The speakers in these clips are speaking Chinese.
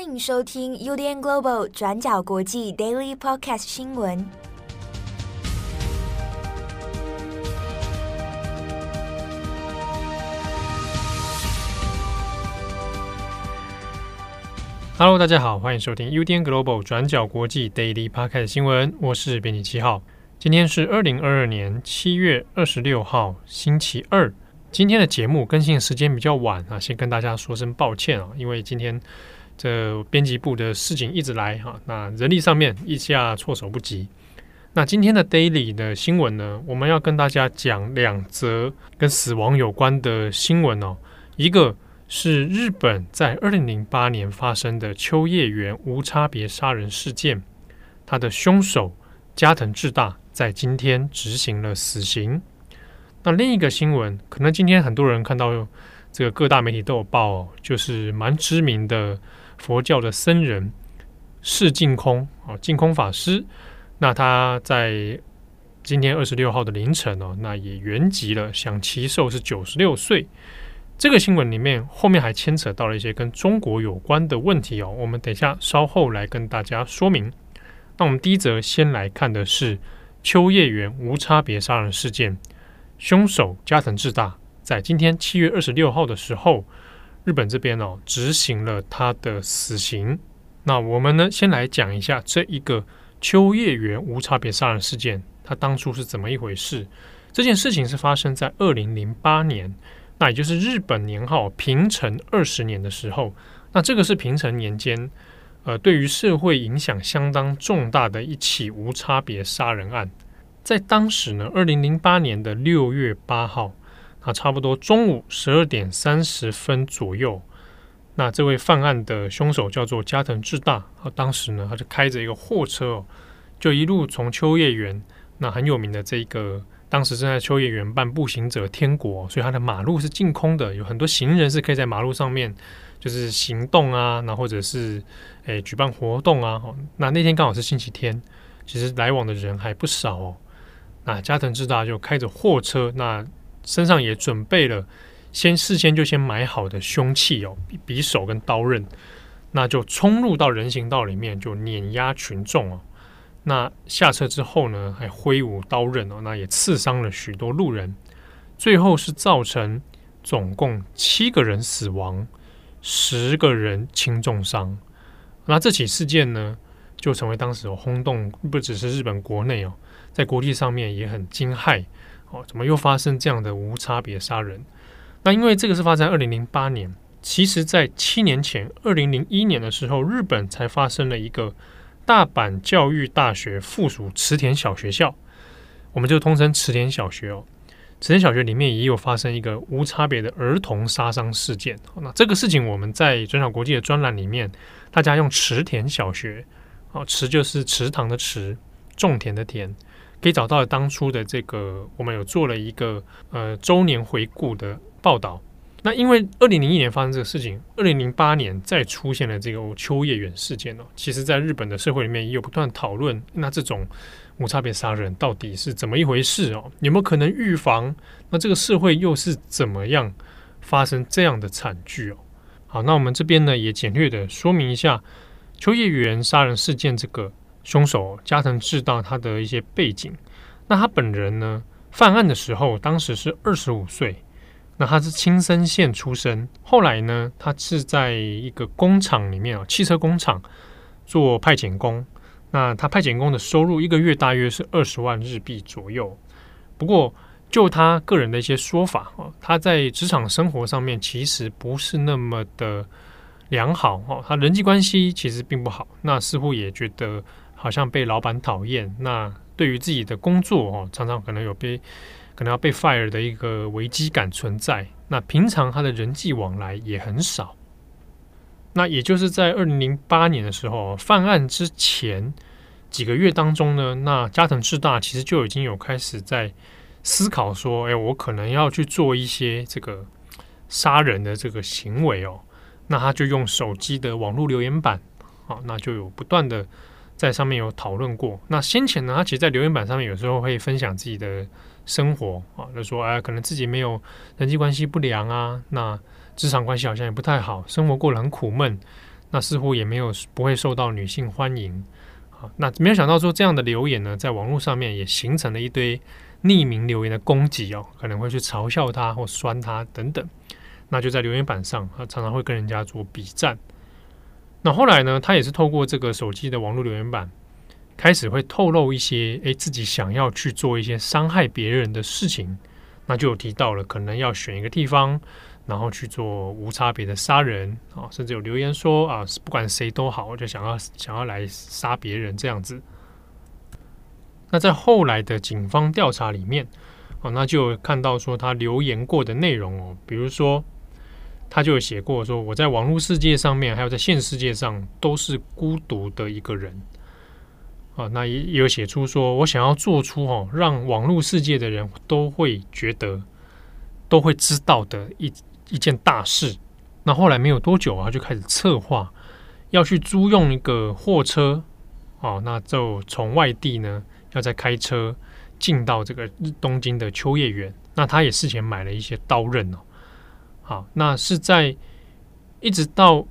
欢迎收听 UDN Global 转角国际 Daily Podcast 新闻。Hello，大家好，欢迎收听 UDN Global 转角国际 Daily Podcast 新闻。我是编辑七号，今天是二零二二年七月二十六号，星期二。今天的节目更新的时间比较晚啊，先跟大家说声抱歉啊，因为今天这编辑部的事情一直来哈，那人力上面一下措手不及。那今天的 Daily 的新闻呢，我们要跟大家讲两则跟死亡有关的新闻哦。一个是日本在二零零八年发生的秋叶原无差别杀人事件，他的凶手加藤智大在今天执行了死刑。那另一个新闻，可能今天很多人看到这个各大媒体都有报哦，就是蛮知名的佛教的僧人释净空啊，净空法师。那他在今天二十六号的凌晨哦，那也圆寂了，享耆寿是九十六岁。这个新闻里面后面还牵扯到了一些跟中国有关的问题哦，我们等一下稍后来跟大家说明。那我们第一则先来看的是秋叶原无差别杀人事件。凶手加藤智大在今天七月二十六号的时候，日本这边哦执行了他的死刑。那我们呢，先来讲一下这一个秋叶原无差别杀人事件，它当初是怎么一回事？这件事情是发生在二零零八年，那也就是日本年号平成二十年的时候。那这个是平成年间，呃，对于社会影响相当重大的一起无差别杀人案。在当时呢，二零零八年的六月八号，啊，差不多中午十二点三十分左右，那这位犯案的凶手叫做加藤智大，啊，当时呢，他就开着一个货车哦，就一路从秋叶原，那很有名的这个，当时正在秋叶原办步行者天国，所以他的马路是净空的，有很多行人是可以在马路上面就是行动啊，那或者是诶举办活动啊，那那天刚好是星期天，其实来往的人还不少哦。那加藤智大就开着货车，那身上也准备了先事先就先买好的凶器哦，匕首跟刀刃，那就冲入到人行道里面，就碾压群众哦。那下车之后呢，还挥舞刀刃哦，那也刺伤了许多路人，最后是造成总共七个人死亡，十个人轻重伤。那这起事件呢，就成为当时轰动，不只是日本国内哦。在国际上面也很惊骇哦，怎么又发生这样的无差别杀人？那因为这个是发生在二零零八年，其实，在七年前，二零零一年的时候，日本才发生了一个大阪教育大学附属池田小学校，我们就通称池田小学哦。池田小学里面也有发生一个无差别的儿童杀伤事件。那这个事情我们在转角国际的专栏里面，大家用池田小学，哦，池就是池塘的池，种田的田。可以找到当初的这个，我们有做了一个呃周年回顾的报道。那因为二零零一年发生这个事情，二零零八年再出现了这个秋叶原事件哦。其实，在日本的社会里面也有不断讨论，那这种无差别杀人到底是怎么一回事哦？有没有可能预防？那这个社会又是怎么样发生这样的惨剧哦？好，那我们这边呢也简略的说明一下秋叶原杀人事件这个。凶手加藤智道他的一些背景，那他本人呢，犯案的时候当时是二十五岁，那他是青森县出生，后来呢，他是在一个工厂里面啊，汽车工厂做派遣工，那他派遣工的收入一个月大约是二十万日币左右。不过就他个人的一些说法啊，他在职场生活上面其实不是那么的良好哦，他人际关系其实并不好，那似乎也觉得。好像被老板讨厌，那对于自己的工作哦，常常可能有被可能要被 fire 的一个危机感存在。那平常他的人际往来也很少。那也就是在二零零八年的时候，犯案之前几个月当中呢，那加藤智大其实就已经有开始在思考说，哎，我可能要去做一些这个杀人的这个行为哦。那他就用手机的网络留言板，啊，那就有不断的。在上面有讨论过。那先前呢，他其实，在留言板上面有时候会分享自己的生活啊，就说哎，可能自己没有人际关系不良啊，那职场关系好像也不太好，生活过得很苦闷。那似乎也没有不会受到女性欢迎啊。那没有想到说这样的留言呢，在网络上面也形成了一堆匿名留言的攻击哦，可能会去嘲笑他或酸他等等。那就在留言板上，他常常会跟人家做比战。那后来呢，他也是透过这个手机的网络留言板，开始会透露一些，诶，自己想要去做一些伤害别人的事情。那就有提到了，可能要选一个地方，然后去做无差别的杀人啊，甚至有留言说啊，不管谁都好，就想要想要来杀别人这样子。那在后来的警方调查里面，哦，那就看到说他留言过的内容哦，比如说他就有写过说，我在网络世界上面，还有在现实世界上，都是孤独的一个人。啊，那也有写出说，我想要做出哦，让网络世界的人都会觉得、都会知道的一一件大事。那后来没有多久啊，就开始策划要去租用一个货车，哦，那就从外地呢，要再开车进到这个东京的秋叶原。那他也事前买了一些刀刃哦。好，那是在一直到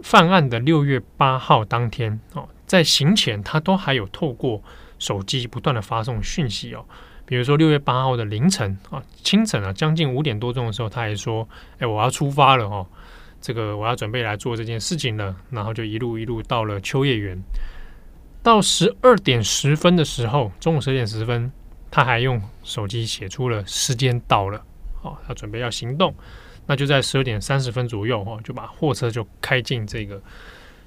犯案的六月八号当天哦。在行前，他都还有透过手机不断的发送讯息哦，比如说六月八号的凌晨啊，清晨啊，将近五点多钟的时候，他还说：“哎，我要出发了哦，这个我要准备来做这件事情了。”然后就一路一路到了秋叶原。到十二点十分的时候，中午十二点十分，他还用手机写出了时间到了，哦，他准备要行动。那就在十二点三十分左右哦，就把货车就开进这个。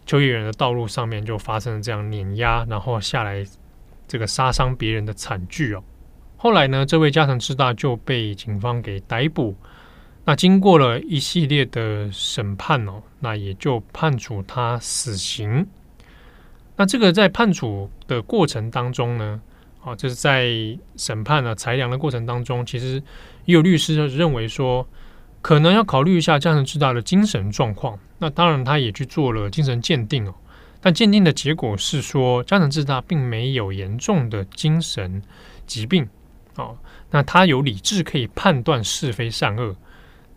秋叶原的道路上面就发生了这样碾压，然后下来这个杀伤别人的惨剧哦。后来呢，这位加藤智大就被警方给逮捕。那经过了一系列的审判哦，那也就判处他死刑。那这个在判处的过程当中呢，啊，就是在审判呢裁量的过程当中，其实也有律师认为说，可能要考虑一下加藤智大的精神状况。那当然，他也去做了精神鉴定哦。但鉴定的结果是说，加藤智大并没有严重的精神疾病哦。那他有理智可以判断是非善恶。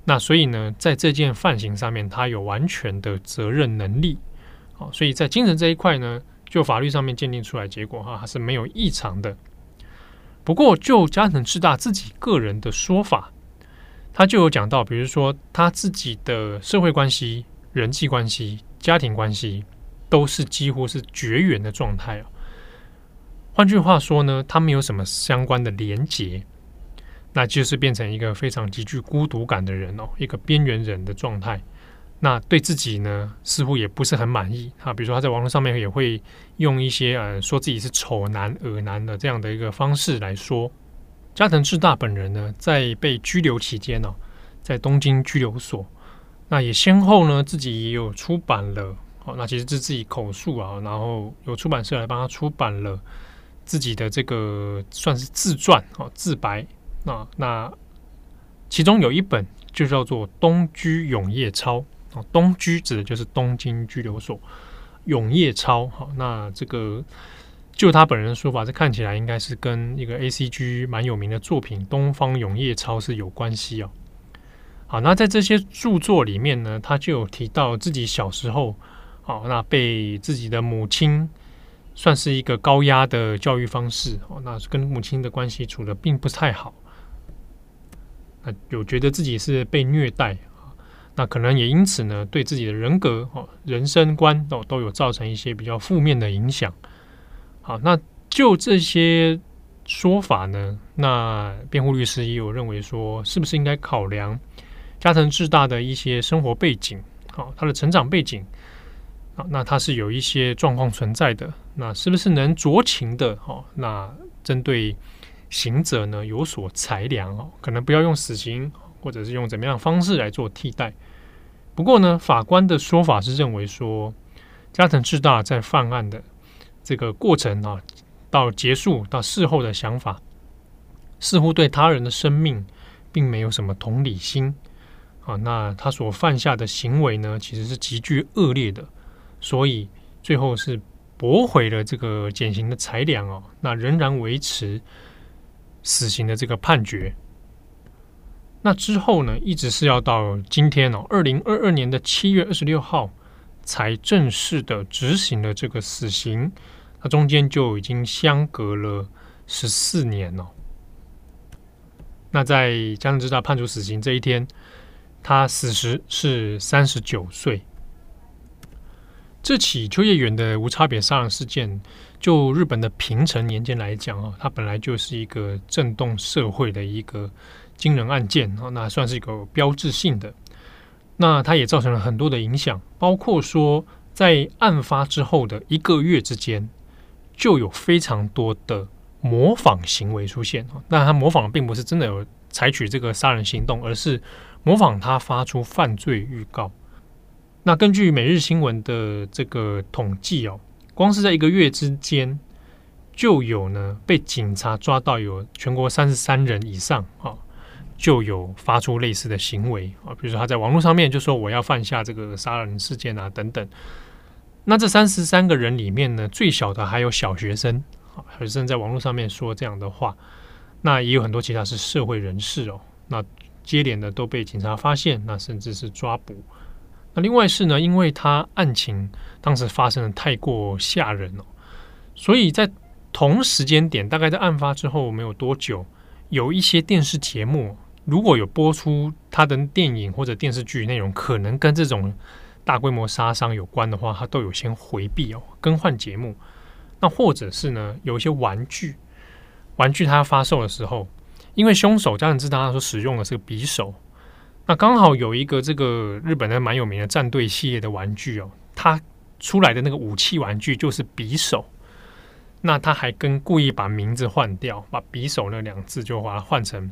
那所以呢，在这件犯行上面，他有完全的责任能力。哦，所以在精神这一块呢，就法律上面鉴定出来结果哈，还是没有异常的。不过，就加藤智大自己个人的说法。他就有讲到，比如说他自己的社会关系、人际关系、家庭关系，都是几乎是绝缘的状态哦。换句话说呢，他没有什么相关的连结，那就是变成一个非常极具孤独感的人哦，一个边缘人的状态。那对自己呢，似乎也不是很满意啊。比如说他在网络上面也会用一些呃，说自己是丑男、恶男的这样的一个方式来说。加藤智大本人呢，在被拘留期间呢、哦，在东京拘留所，那也先后呢自己也有出版了，哦，那其实是自己口述啊，然后有出版社来帮他出版了自己的这个算是自传哦，自白啊，那其中有一本就叫做《东居永夜抄》哦，东居指的就是东京拘留所，永夜抄好，那这个。就他本人的说法，这看起来应该是跟一个 ACG 蛮有名的作品《东方永夜抄》是有关系哦。好，那在这些著作里面呢，他就有提到自己小时候，好，那被自己的母亲算是一个高压的教育方式哦，那跟母亲的关系处的并不太好，那有觉得自己是被虐待，那可能也因此呢，对自己的人格哦、人生观哦，都有造成一些比较负面的影响。好，那就这些说法呢，那辩护律师也有认为说，是不是应该考量加藤智大的一些生活背景，好，他的成长背景，好，那他是有一些状况存在的，那是不是能酌情的，哦，那针对刑者呢有所裁量，哦，可能不要用死刑，或者是用怎么样方式来做替代。不过呢，法官的说法是认为说，加藤智大在犯案的。这个过程啊，到结束到事后的想法，似乎对他人的生命并没有什么同理心啊。那他所犯下的行为呢，其实是极具恶劣的，所以最后是驳回了这个减刑的裁量哦。那仍然维持死刑的这个判决。那之后呢，一直是要到今天哦，二零二二年的七月二十六号才正式的执行了这个死刑，那中间就已经相隔了十四年了。那在江藤智大判处死刑这一天，他死时是三十九岁。这起秋叶原的无差别杀人事件，就日本的平成年间来讲啊，它本来就是一个震动社会的一个惊人案件啊，那算是一个标志性的。那它也造成了很多的影响，包括说在案发之后的一个月之间，就有非常多的模仿行为出现啊。那他模仿并不是真的有采取这个杀人行动，而是模仿他发出犯罪预告。那根据每日新闻的这个统计哦，光是在一个月之间，就有呢被警察抓到有全国三十三人以上啊，就有发出类似的行为啊，比如说他在网络上面就说我要犯下这个杀人事件啊等等。那这三十三个人里面呢，最小的还有小学生啊，学生在网络上面说这样的话，那也有很多其他是社会人士哦，那接连的都被警察发现，那甚至是抓捕。那另外是呢，因为他案情当时发生的太过吓人了，所以在同时间点，大概在案发之后没有多久，有一些电视节目如果有播出他的电影或者电视剧内容，可能跟这种大规模杀伤有关的话，他都有先回避哦，更换节目。那或者是呢，有一些玩具，玩具他要发售的时候，因为凶手加藤智大他说使用的是个匕首。那刚好有一个这个日本的蛮有名的战队系列的玩具哦，它出来的那个武器玩具就是匕首。那他还跟故意把名字换掉，把匕首那两字就把它换成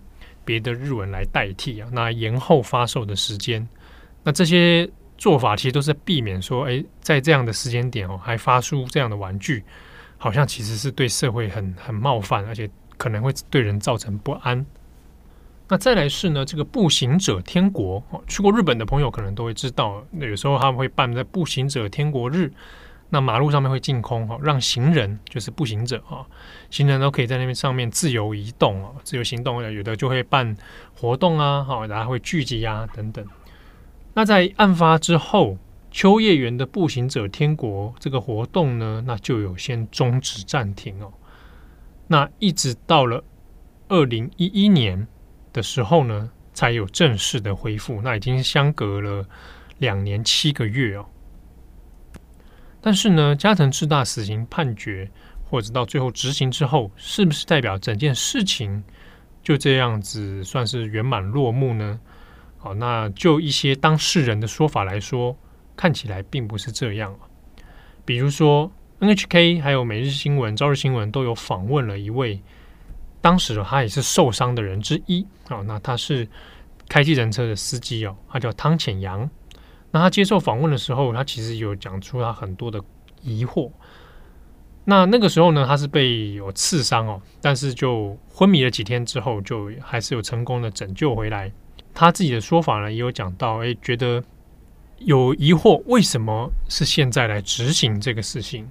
别的日文来代替啊。那延后发售的时间，那这些做法其实都是避免说，哎，在这样的时间点哦，还发出这样的玩具，好像其实是对社会很很冒犯，而且可能会对人造成不安。那再来是呢，这个步行者天国哦，去过日本的朋友可能都会知道，那有时候他们会办在步行者天国日，那马路上面会净空哈，让行人就是步行者啊，行人都可以在那边上面自由移动啊，自由行动，有的就会办活动啊，哈，然后会聚集啊等等。那在案发之后，秋叶原的步行者天国这个活动呢，那就有先终止暂停哦，那一直到了二零一一年。的时候呢，才有正式的恢复。那已经相隔了两年七个月哦。但是呢，加藤智大死刑判决或者到最后执行之后，是不是代表整件事情就这样子算是圆满落幕呢？好，那就一些当事人的说法来说，看起来并不是这样。比如说，NHK 还有每日新闻、朝日新闻都有访问了一位。当时他也是受伤的人之一啊，那他是开计程车的司机哦，他叫汤浅阳。那他接受访问的时候，他其实有讲出他很多的疑惑。那那个时候呢，他是被有刺伤哦，但是就昏迷了几天之后，就还是有成功的拯救回来。他自己的说法呢，也有讲到，哎，觉得有疑惑，为什么是现在来执行这个事情，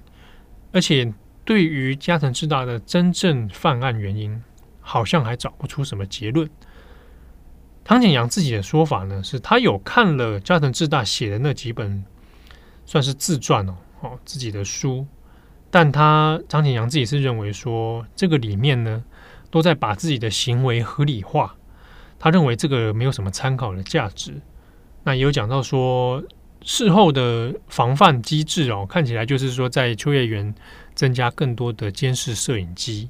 而且。对于加藤智大的真正犯案原因，好像还找不出什么结论。汤浅阳自己的说法呢，是他有看了加藤智大写的那几本，算是自传哦，哦自己的书，但他汤浅阳自己是认为说，这个里面呢，都在把自己的行为合理化，他认为这个没有什么参考的价值。那也有讲到说，事后的防范机制哦，看起来就是说在秋叶原。增加更多的监视摄影机，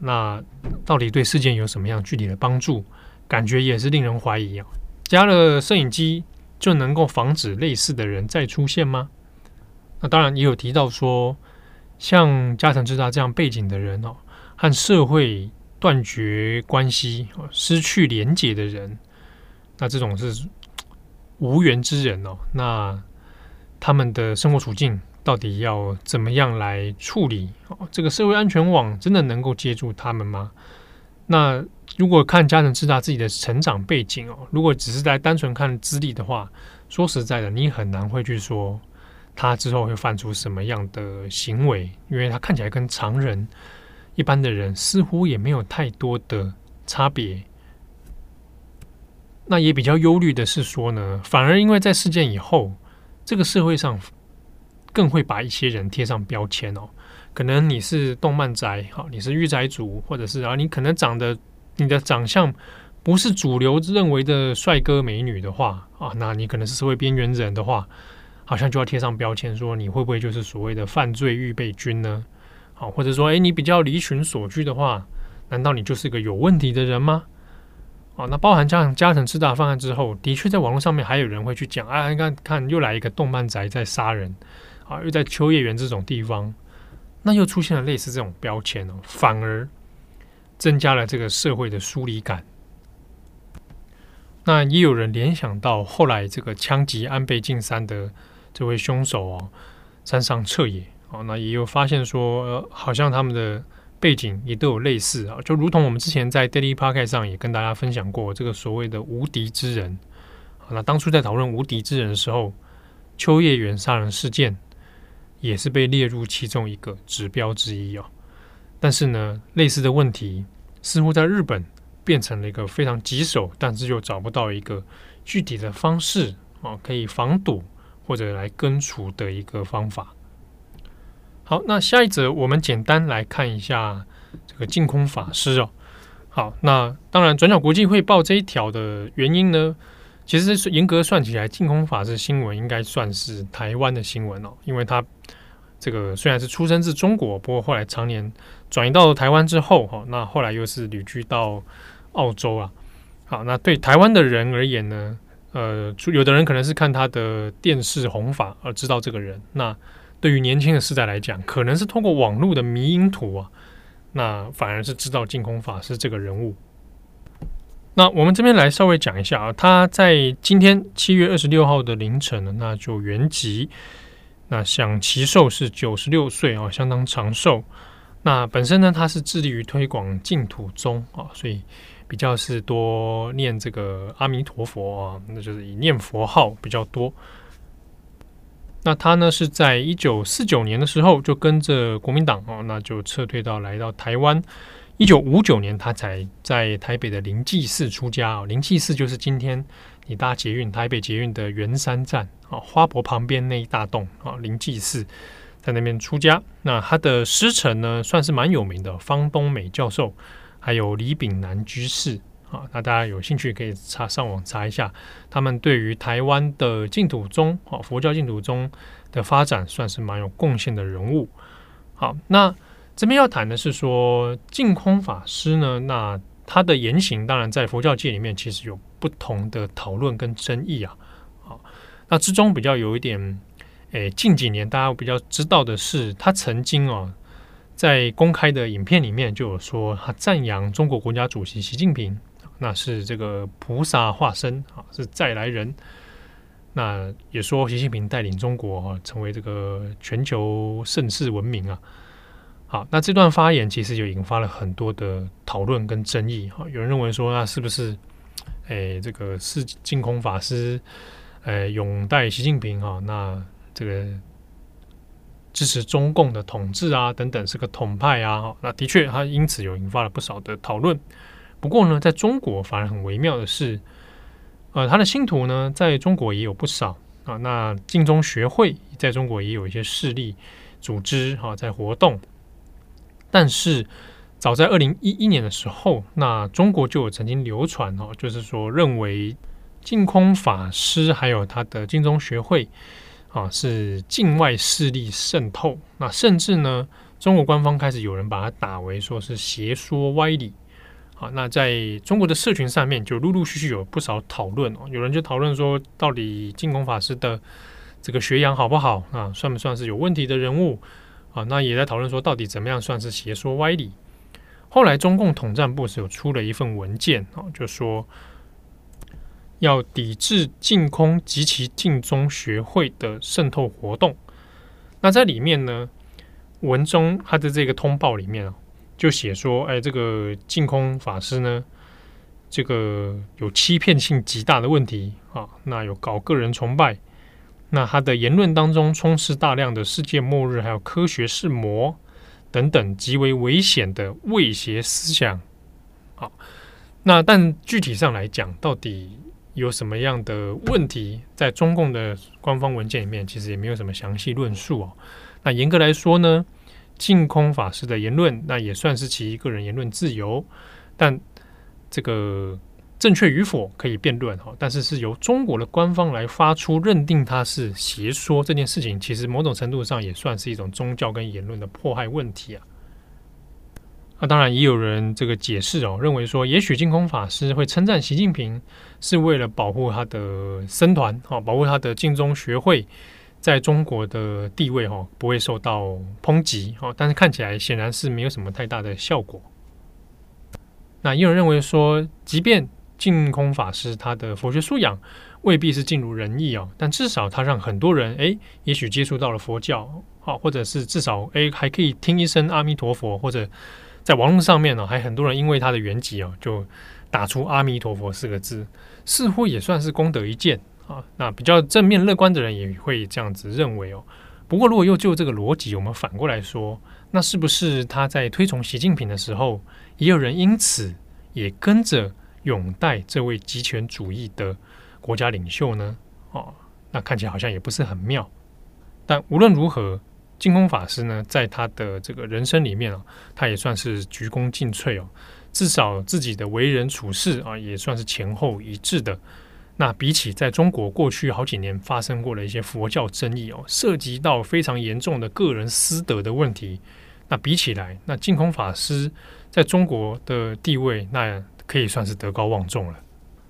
那到底对事件有什么样具体的帮助？感觉也是令人怀疑啊。加了摄影机就能够防止类似的人再出现吗？那当然也有提到说，像加藤智大这样背景的人哦，和社会断绝关系、失去连结的人，那这种是无缘之人哦。那他们的生活处境。到底要怎么样来处理？哦，这个社会安全网真的能够接住他们吗？那如果看家人知道自己的成长背景哦，如果只是在单纯看资历的话，说实在的，你很难会去说他之后会犯出什么样的行为，因为他看起来跟常人一般的人似乎也没有太多的差别。那也比较忧虑的是说呢，反而因为在事件以后。这个社会上更会把一些人贴上标签哦。可能你是动漫宅，好，你是御宅族，或者是啊，你可能长得你的长相不是主流认为的帅哥美女的话啊，那你可能是社会边缘人的话，好像就要贴上标签，说你会不会就是所谓的犯罪预备军呢？好，或者说，诶，你比较离群索居的话，难道你就是个有问题的人吗？哦，那包含加加藤智大犯案之后，的确在网络上面还有人会去讲，啊，你看看又来一个动漫宅在杀人，啊，又在秋叶原这种地方。那又出现了类似这种标签哦，反而增加了这个社会的疏离感。那也有人联想到后来这个枪击安倍晋三的这位凶手哦，山上彻也哦，那也有发现说，呃，好像他们的背景也都有类似啊，就如同我们之前在 Daily Podcast 上也跟大家分享过这个所谓的无敌之人。那当初在讨论无敌之人的时候，秋叶原杀人事件。也是被列入其中一个指标之一哦，但是呢，类似的问题似乎在日本变成了一个非常棘手，但是又找不到一个具体的方式啊，可以防堵或者来根除的一个方法。好，那下一则我们简单来看一下这个净空法师哦。好，那当然转角国际会报这一条的原因呢，其实是严格算起来，净空法师新闻应该算是台湾的新闻哦，因为他这个虽然是出生自中国，不过后来常年转移到台湾之后，哈，那后来又是旅居到澳洲啊。好，那对台湾的人而言呢，呃，有的人可能是看他的电视红法而知道这个人，那对于年轻的世代来讲，可能是通过网络的迷因图啊，那反而是知道净空法师这个人物。那我们这边来稍微讲一下啊，他在今天七月二十六号的凌晨呢，那就圆寂。那享耆寿是九十六岁啊，相当长寿。那本身呢，他是致力于推广净土宗啊，所以比较是多念这个阿弥陀佛啊，那就是以念佛号比较多。那他呢是在一九四九年的时候就跟着国民党哦，那就撤退到来到台湾。一九五九年，他才在台北的灵济寺出家哦。灵济寺就是今天你搭捷运台北捷运的圆山站啊，花博旁边那一大栋啊，灵济寺在那边出家。那他的师承呢，算是蛮有名的，方东美教授，还有李炳南居士啊。那大家有兴趣可以查上网查一下，他们对于台湾的净土宗啊，佛教净土宗的发展，算是蛮有贡献的人物。好，那。这边要谈的是说，净空法师呢，那他的言行当然在佛教界里面其实有不同的讨论跟争议啊。好，那之中比较有一点，诶，近几年大家比较知道的是，他曾经啊，在公开的影片里面就有说，他赞扬中国国家主席习近平，那是这个菩萨化身啊，是再来人。那也说习近平带领中国啊成为这个全球盛世文明啊。好，那这段发言其实就引发了很多的讨论跟争议。哈，有人认为说，那是不是，诶，这个是净空法师，诶，拥戴习近平哈，那这个支持中共的统治啊，等等，是个统派啊。那的确，他因此有引发了不少的讨论。不过呢，在中国反而很微妙的是，呃，他的信徒呢，在中国也有不少啊。那净宗学会在中国也有一些势力组织哈，在活动。但是，早在二零一一年的时候，那中国就有曾经流传哦，就是说认为净空法师还有他的净宗学会啊是境外势力渗透，那甚至呢，中国官方开始有人把它打为说是邪说歪理啊。那在中国的社群上面，就陆陆续续有不少讨论哦，有人就讨论说，到底净空法师的这个学养好不好啊？算不算是有问题的人物？啊，那也在讨论说，到底怎么样算是邪说歪理？后来中共统战部是有出了一份文件啊，就说要抵制净空及其净宗学会的渗透活动。那在里面呢，文中他的这个通报里面啊，就写说，哎，这个净空法师呢，这个有欺骗性极大的问题啊，那有搞个人崇拜。那他的言论当中充斥大量的世界末日，还有科学是魔等等极为危险的威胁思想。好，那但具体上来讲，到底有什么样的问题，在中共的官方文件里面，其实也没有什么详细论述哦。那严格来说呢，净空法师的言论，那也算是其个人言论自由，但这个正确与否可以辩论哈。但是是由中国的官方来发出认定他是邪说这件事情，其实某种程度上也算是一种宗教跟言论的迫害问题啊。那当然也有人这个解释哦，认为说，也许净空法师会称赞习近平是为了保护他的僧团哈，保护他的净宗学会在中国的地位哈，不会受到抨击哈。但是看起来显然是没有什么太大的效果。那也有人认为说，即便净空法师他的佛学素养未必是尽如人意哦，但至少他让很多人诶，也许接触到了佛教啊，或者是至少诶还可以听一声阿弥陀佛或者。在网络上面呢，还很多人因为他的原籍哦，就打出“阿弥陀佛”四个字，似乎也算是功德一件啊。那比较正面乐观的人也会这样子认为哦。不过，如果又就这个逻辑，我们反过来说，那是不是他在推崇习近平的时候，也有人因此也跟着拥戴这位极权主义的国家领袖呢？哦，那看起来好像也不是很妙。但无论如何。净空法师呢，在他的这个人生里面啊，他也算是鞠躬尽瘁哦。至少自己的为人处事啊，也算是前后一致的。那比起在中国过去好几年发生过的一些佛教争议哦，涉及到非常严重的个人私德的问题，那比起来，那净空法师在中国的地位，那可以算是德高望重了。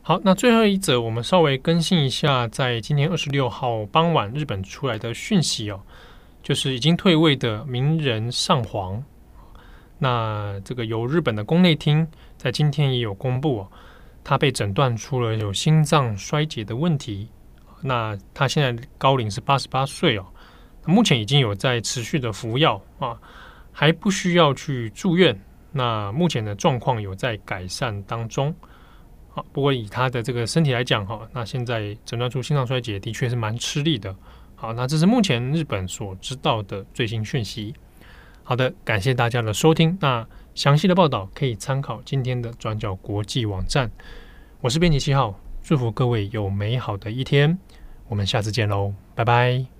好，那最后一则，我们稍微更新一下，在今天二十六号傍晚，日本出来的讯息哦。就是已经退位的明仁上皇，那这个由日本的宫内厅在今天也有公布，他被诊断出了有心脏衰竭的问题。那他现在高龄是八十八岁哦，目前已经有在持续的服药啊，还不需要去住院。那目前的状况有在改善当中。好，不过以他的这个身体来讲哈，那现在诊断出心脏衰竭的确是蛮吃力的。好，那这是目前日本所知道的最新讯息。好的，感谢大家的收听。那详细的报道可以参考今天的转角国际网站。我是编辑七号，祝福各位有美好的一天。我们下次见喽，拜拜。